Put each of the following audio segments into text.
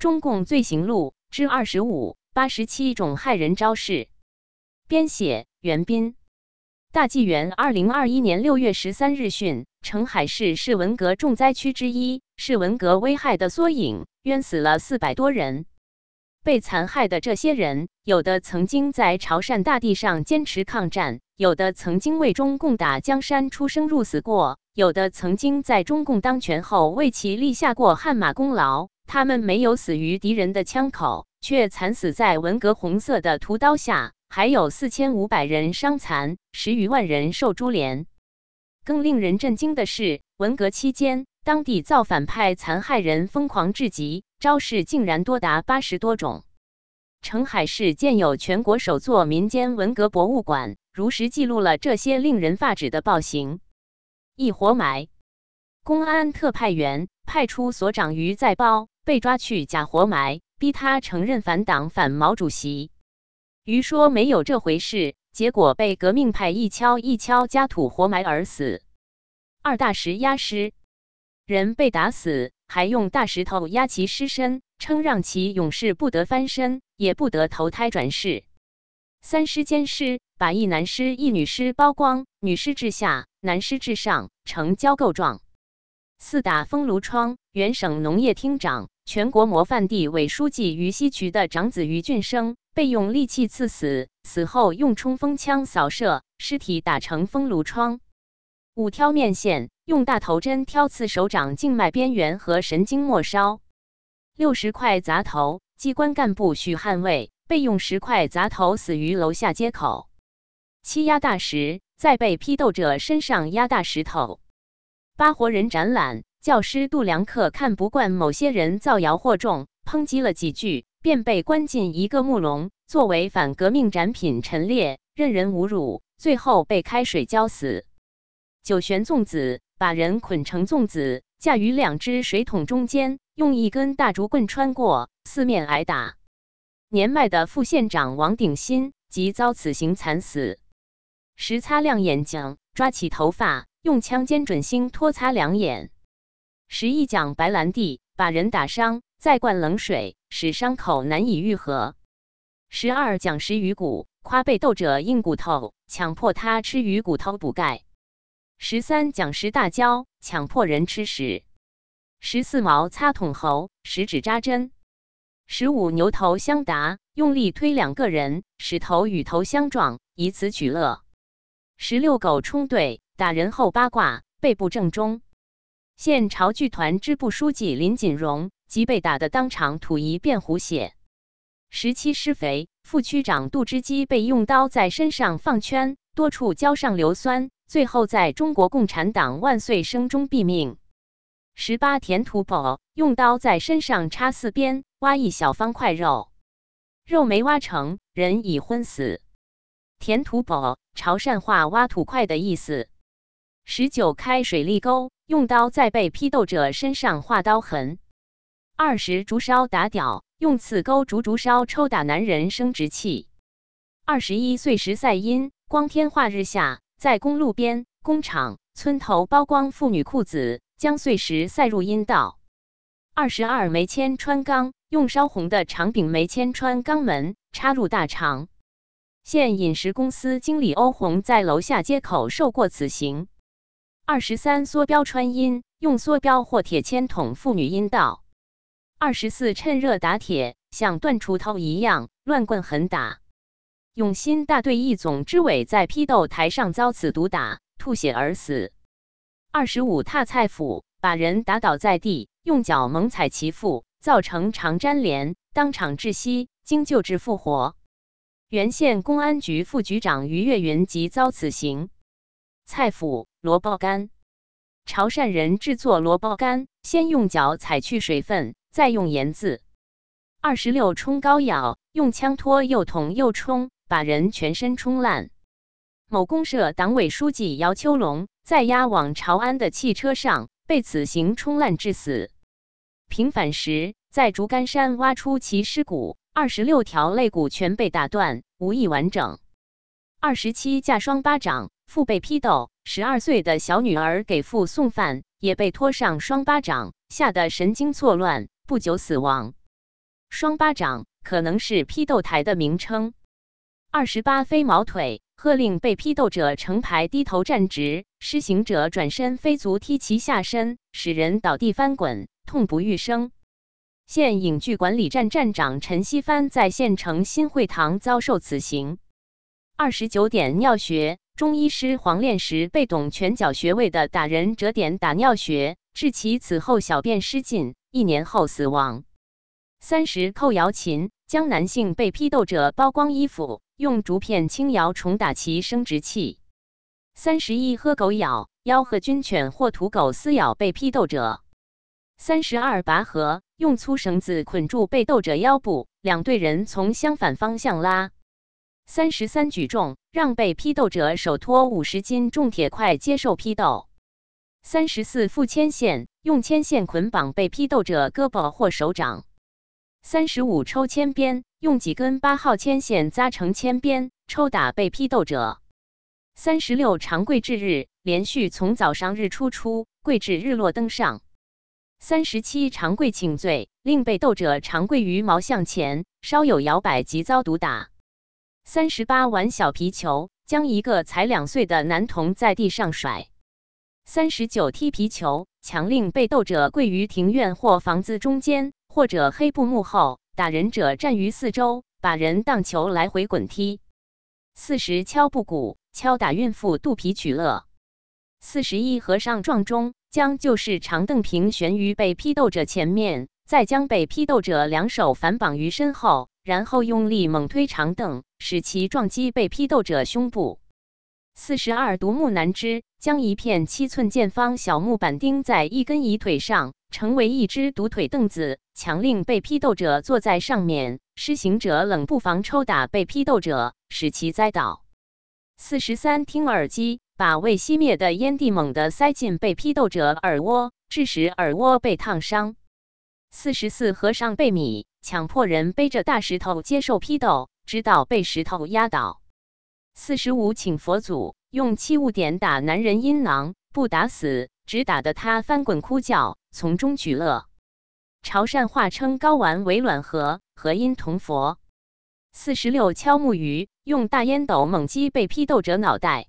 中共罪行录》之二十五，八十七种害人招式。编写：袁斌。大纪元二零二一年六月十三日讯，澄海市是文革重灾区之一，是文革危害的缩影，冤死了四百多人。被残害的这些人，有的曾经在潮汕大地上坚持抗战，有的曾经为中共打江山出生入死过，有的曾经在中共当权后为其立下过汗马功劳。他们没有死于敌人的枪口，却惨死在文革红色的屠刀下。还有四千五百人伤残，十余万人受株连。更令人震惊的是，文革期间，当地造反派残害人疯狂至极，招式竟然多达八十多种。澄海市建有全国首座民间文革博物馆，如实记录了这些令人发指的暴行。一活埋，公安特派员派出所长于在包被抓去假活埋，逼他承认反党反毛主席。于说没有这回事，结果被革命派一敲一敲加土活埋而死。二大石压尸，人被打死，还用大石头压其尸身，称让其永世不得翻身，也不得投胎转世。三尸奸尸，把一男尸一女尸包光，女尸至下，男尸至上，呈交构状。四打风炉窗，原省农业厅长、全国模范地委书记于西渠的长子于俊生。被用利器刺死，死后用冲锋枪扫射，尸体打成封颅疮。五挑面线，用大头针挑刺手掌静脉边缘和神经末梢。六十块砸头，机关干部许汉卫被用石块砸头，死于楼下街口。七压大石，在被批斗者身上压大石头。八活人展览，教师杜良克看不惯某些人造谣惑众，抨击了几句。便被关进一个木笼，作为反革命展品陈列，任人侮辱，最后被开水浇死。九悬粽子，把人捆成粽子，架于两只水桶中间，用一根大竹棍穿过，四面挨打。年迈的副县长王鼎新即遭此刑惨死。时擦亮眼睛，抓起头发，用枪尖准星拖擦两眼。十一讲白兰地，把人打伤。再灌冷水，使伤口难以愈合。十二讲食鱼骨，夸被斗者硬骨头，强迫他吃鱼骨头补钙。十三讲食大蕉，强迫人吃屎。十四毛擦桶喉，食指扎针。十五牛头相答，用力推两个人，使头与头相撞，以此取乐。十六狗冲队，打人后八卦，背部正中。县潮剧团支部书记林锦荣。即被打得当场吐一遍胡血。十七施肥，副区长杜之基被用刀在身上放圈，多处浇上硫酸，最后在中国共产党万岁声中毙命。十八填土宝，用刀在身上插四边，挖一小方块肉，肉没挖成，人已昏死。填土宝，潮汕话挖土块的意思。十九开水利沟，用刀在被批斗者身上画刀痕。二十竹烧打屌，用刺钩竹竹烧抽打男人生殖器。二十一岁时赛阴，光天化日下，在公路边、工厂、村头剥光妇女裤子，将碎石塞入阴道。二十二煤签穿肛，用烧红的长柄煤签穿肛门，插入大肠。现饮食公司经理欧红在楼下街口受过此刑。二十三梭镖穿阴，用梭镖或铁签捅妇女阴道。二十四趁热打铁，像断锄头一样乱棍狠打。永新大队一总支委在批斗台上遭此毒打，吐血而死。二十五踏菜斧，把人打倒在地，用脚猛踩其腹，造成肠粘连，当场窒息，经救治复活。原县公安局副局长于月云即遭此刑。菜脯萝卜干，潮汕人制作萝卜干，先用脚踩去水分。再用盐渍。二十六冲膏药，用枪托又捅又冲，把人全身冲烂。某公社党委书记姚秋龙在押往潮安的汽车上被此刑冲烂致死。平反时，在竹竿山挖出其尸骨，二十六条肋骨全被打断，无一完整。二十七架双巴掌，父被批斗，十二岁的小女儿给父送饭，也被拖上双巴掌，吓得神经错乱。不久死亡。双巴掌，可能是批斗台的名称。二十八飞毛腿，喝令被批斗者成排低头站直，施行者转身飞足踢其下身，使人倒地翻滚，痛不欲生。现影剧管理站站长陈锡帆在县城新会堂遭受此刑。二十九点尿穴，中医师黄炼时被懂拳脚穴位的打人折点打尿穴，致其此后小便失禁，一年后死亡。三十扣瑶琴，将男性被批斗者剥光衣服，用竹片轻摇重打其生殖器。三十一喝狗咬，吆喝军犬或土狗撕咬被批斗者。三十二拔河，用粗绳子捆住被斗者腰部，两队人从相反方向拉。三十三举重，让被批斗者手托五十斤重铁块接受批斗。三十四负牵线，用牵线捆绑被批斗者胳膊或手掌。三十五抽签鞭，用几根八号铅线扎成签鞭，抽打被批斗者。三十六长跪至日，连续从早上日出出跪至日落登上。三十七长跪请罪，令被斗者长跪于毛向前，稍有摇摆即遭毒打。三十八玩小皮球，将一个才两岁的男童在地上甩。三十九踢皮球，强令被斗者跪于庭院或房子中间，或者黑布幕后，打人者站于四周，把人当球来回滚踢。四十敲布鼓，敲打孕妇肚皮取乐。四十一和尚撞钟。将旧式长凳平悬于被批斗者前面，再将被批斗者两手反绑于身后，然后用力猛推长凳，使其撞击被批斗者胸部。四十二独木难支，将一片七寸见方小木板钉在一根椅腿上，成为一只独腿凳子，强令被批斗者坐在上面。施行者冷不防抽打被批斗者，使其栽倒。四十三听耳机。把未熄灭的烟蒂猛地塞进被批斗者耳窝，致使耳窝被烫伤。四十四和尚被米，强迫人背着大石头接受批斗，直到被石头压倒。四十五请佛祖用器物点打男人阴囊，不打死，只打得他翻滚哭叫，从中取乐。潮汕话称睾丸为卵核，和阴同佛。四十六敲木鱼，用大烟斗猛击被批斗者脑袋。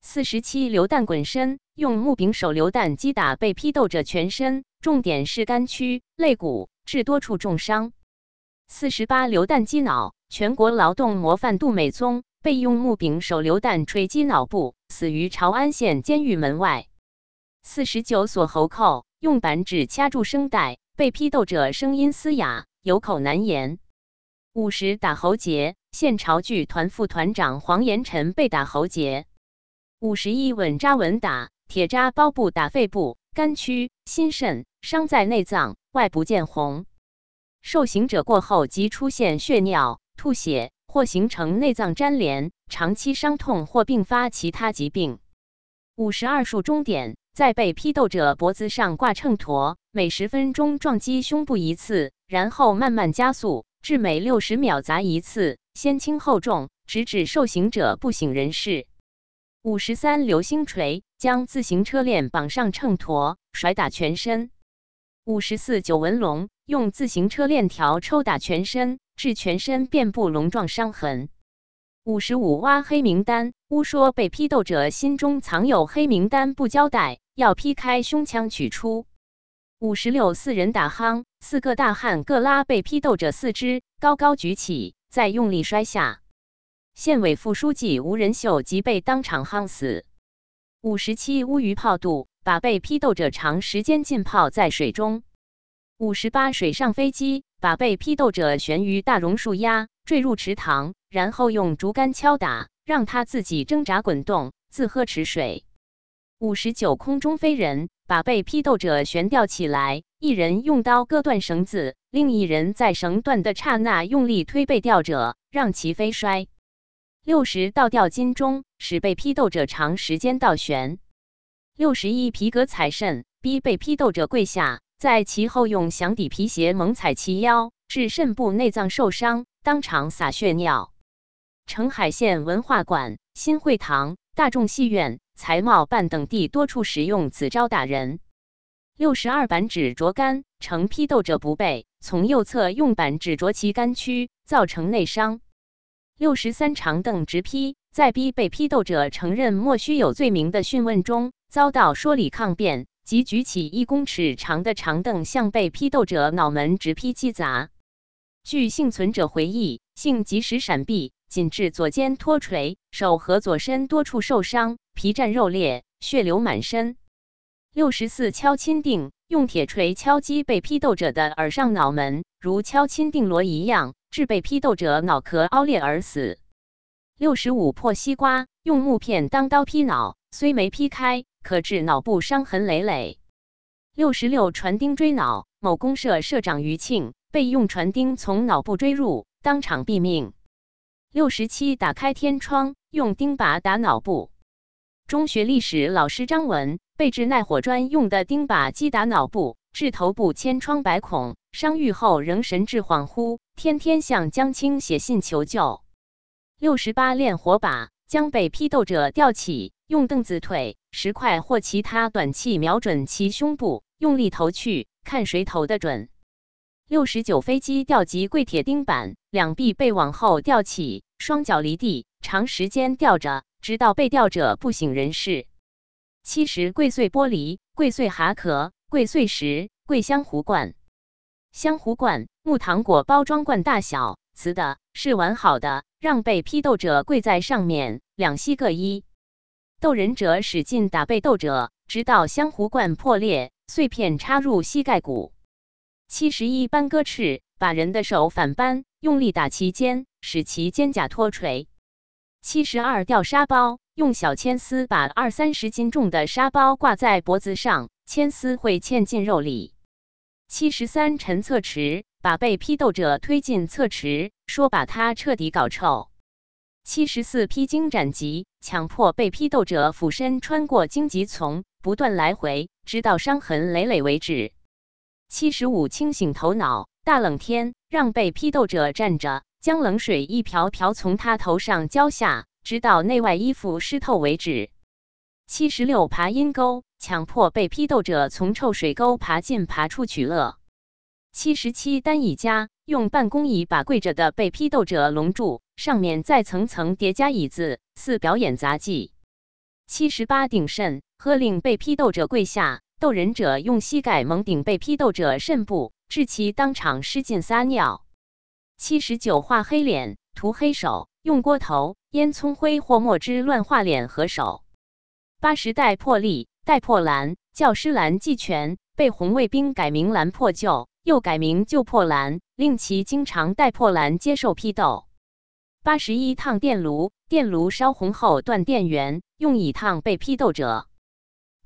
四十七榴弹滚身，用木柄手榴弹击打被批斗者全身，重点是肝区、肋骨，致多处重伤。四十八榴弹击脑，全国劳动模范杜美宗被用木柄手榴弹锤击脑部，死于潮安县监狱门外。四十九锁喉扣，用板指掐住声带，被批斗者声音嘶哑，有口难言。五十打喉结，现朝剧团副团长黄延臣被打喉结。五十一稳扎稳打，铁扎包布打肺部、肝区、心肾，伤在内脏，外不见红。受刑者过后即出现血尿、吐血，或形成内脏粘连，长期伤痛或并发其他疾病。五十二术终点，在被批斗者脖子上挂秤砣，每十分钟撞击胸部一次，然后慢慢加速，至每六十秒砸一次，先轻后重，直至受刑者不省人事。五十三流星锤，将自行车链绑上秤砣，甩打全身。五十四九纹龙，用自行车链条抽打全身，致全身遍布龙状伤痕。五十五挖黑名单，诬说被批斗者心中藏有黑名单不交代，要劈开胸腔取出。五十六四人打夯，四个大汉各拉被批斗者四肢，高高举起，再用力摔下。县委副书记吴仁秀即被当场夯死。五十七乌鱼泡肚，把被批斗者长时间浸泡在水中。五十八水上飞机，把被批斗者悬于大榕树压，坠入池塘，然后用竹竿敲打，让他自己挣扎滚动，自喝池水。五十九空中飞人，把被批斗者悬吊起来，一人用刀割断绳子，另一人在绳断的刹那用力推被吊者，让其飞摔。六十倒吊金钟，使被批斗者长时间倒悬。六十一皮革踩肾，逼被批斗者跪下，在其后用响底皮鞋猛踩其腰，致肾部内脏受伤，当场洒血尿。澄海县文化馆、新会堂、大众戏院、财贸办等地多处使用此招打人。六十二板指着肝，成批斗者不备，从右侧用板指着其肝区，造成内伤。六十三长凳直批，在逼被批斗者承认莫须有罪名的讯问中，遭到说理抗辩，即举起一公尺长的长凳向被批斗者脑门直劈击砸。据幸存者回忆，幸及时闪避，仅致左肩脱垂，手和左身多处受伤，皮绽肉裂，血流满身。六十四敲钦定，用铁锤敲击被批斗者的耳上脑门，如敲钦定锣一样，致被批斗者脑壳凹裂而死。六十五破西瓜，用木片当刀劈脑，虽没劈开，可致脑部伤痕累累。六十六船钉锥脑，某公社社长余庆。被用船钉从脑部追入，当场毙命。六十七，打开天窗，用钉耙打脑部。中学历史老师张文被制耐火砖用的钉耙击打脑部，致头部千疮百孔，伤愈后仍神志恍惚，天天向江青写信求救。六十八，练火把，将被批斗者吊起，用凳子腿、石块或其他短器瞄准其胸部，用力投去，看谁投得准。六十九飞机吊及跪铁钉板，两臂被往后吊起，双脚离地，长时间吊着，直到被吊者不省人事。七十跪碎玻璃，跪碎蛤壳，跪碎石，跪香壶罐。香壶罐，木糖果包装罐大小，瓷的，是完好的，让被批斗者跪在上面，两膝各一。斗人者使劲打被斗者，直到香壶罐破裂，碎片插入膝盖骨。七十一扳戈翅，把人的手反扳，用力打其肩，使其肩胛脱垂。七十二吊沙包，用小铅丝把二三十斤重的沙包挂在脖子上，铅丝会嵌进肉里。七十三沉侧池，把被批斗者推进侧池，说把他彻底搞臭。七十四披荆斩棘，强迫被批斗者俯身穿过荆棘丛，不断来回，直到伤痕累累为止。七十五，清醒头脑。大冷天，让被批斗者站着，将冷水一瓢瓢从他头上浇下，直到内外衣服湿透为止。七十六，爬阴沟，强迫被批斗者从臭水沟爬进爬出取乐。七十七，单椅架，用办公椅把跪着的被批斗者笼住，上面再层层叠加椅子，似表演杂技。七十八，顶肾，喝令被批斗者跪下。斗人者用膝盖猛顶被批斗者肾部，致其当场失禁撒尿。七十九画黑脸，涂黑手，用锅头、烟葱灰或墨汁乱画脸和手。八十带破例，带破蓝，教师蓝记全，被红卫兵改名蓝破旧，又改名旧破蓝，令其经常带破蓝接受批斗。八十一烫电炉，电炉烧红后断电源，用以烫被批斗者。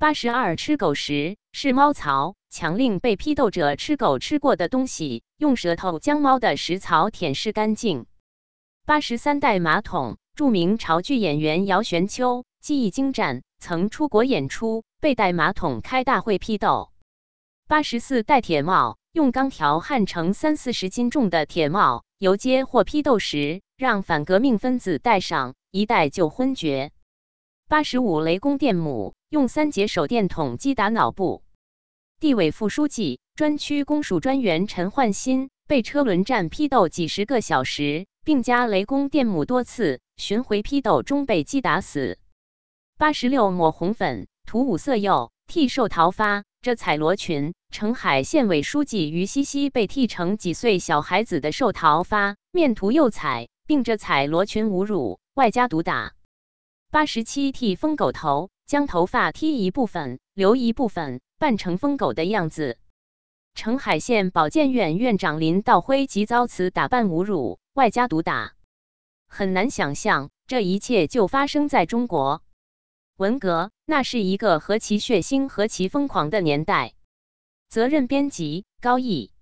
八十二吃狗食是猫槽，强令被批斗者吃狗吃过的东西，用舌头将猫的食槽舔舐干净。八十三带马桶，著名潮剧演员姚玄秋技艺精湛，曾出国演出，被带马桶开大会批斗。八十四带铁帽，用钢条焊成三四十斤重的铁帽，游街或批斗时，让反革命分子戴上，一戴就昏厥。八十五雷公电母。用三节手电筒击打脑部。地委副书记、专区公署专员陈焕新被车轮战批斗几十个小时，并加雷公电母多次，巡回批斗中被击打死。八十六抹红粉涂五色釉剃寿桃发这彩罗裙。澄海县委书记于西西被剃成几岁小孩子的寿桃发，面涂釉彩，并着彩罗裙侮辱，外加毒打。八十七剃疯狗头。将头发剃一部分，留一部分，扮成疯狗的样子。澄海县保健院院长林道辉即遭此打扮侮辱，外加毒打。很难想象，这一切就发生在中国。文革，那是一个何其血腥、何其疯狂的年代。责任编辑：高毅。